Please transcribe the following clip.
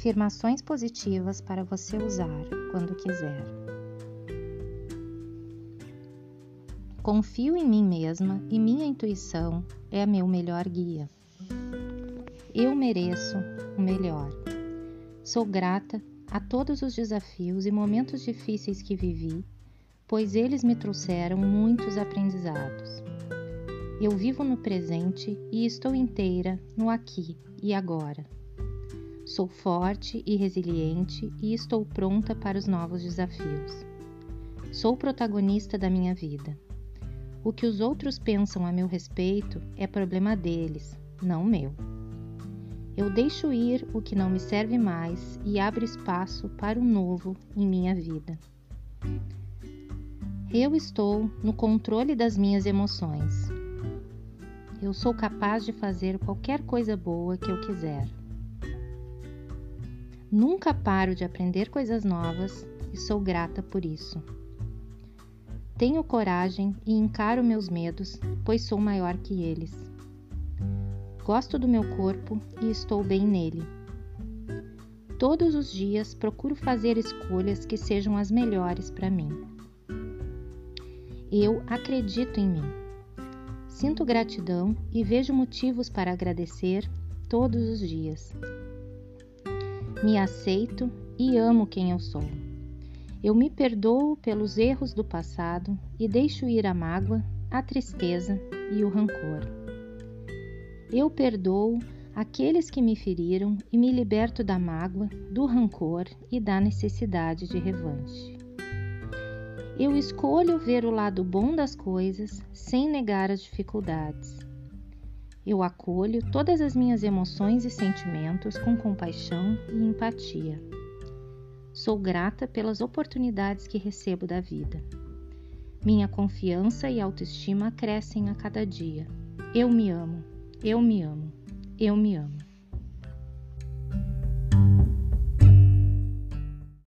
Afirmações positivas para você usar quando quiser. Confio em mim mesma e minha intuição é meu melhor guia. Eu mereço o melhor. Sou grata a todos os desafios e momentos difíceis que vivi, pois eles me trouxeram muitos aprendizados. Eu vivo no presente e estou inteira no aqui e agora. Sou forte e resiliente e estou pronta para os novos desafios. Sou protagonista da minha vida. O que os outros pensam a meu respeito é problema deles, não meu. Eu deixo ir o que não me serve mais e abro espaço para o novo em minha vida. Eu estou no controle das minhas emoções eu sou capaz de fazer qualquer coisa boa que eu quiser. Nunca paro de aprender coisas novas e sou grata por isso. Tenho coragem e encaro meus medos, pois sou maior que eles. Gosto do meu corpo e estou bem nele. Todos os dias procuro fazer escolhas que sejam as melhores para mim. Eu acredito em mim. Sinto gratidão e vejo motivos para agradecer todos os dias. Me aceito e amo quem eu sou. Eu me perdoo pelos erros do passado e deixo ir a mágoa, a tristeza e o rancor. Eu perdoo aqueles que me feriram e me liberto da mágoa, do rancor e da necessidade de revanche. Eu escolho ver o lado bom das coisas sem negar as dificuldades. Eu acolho todas as minhas emoções e sentimentos com compaixão e empatia. Sou grata pelas oportunidades que recebo da vida. Minha confiança e autoestima crescem a cada dia. Eu me amo, eu me amo, eu me amo.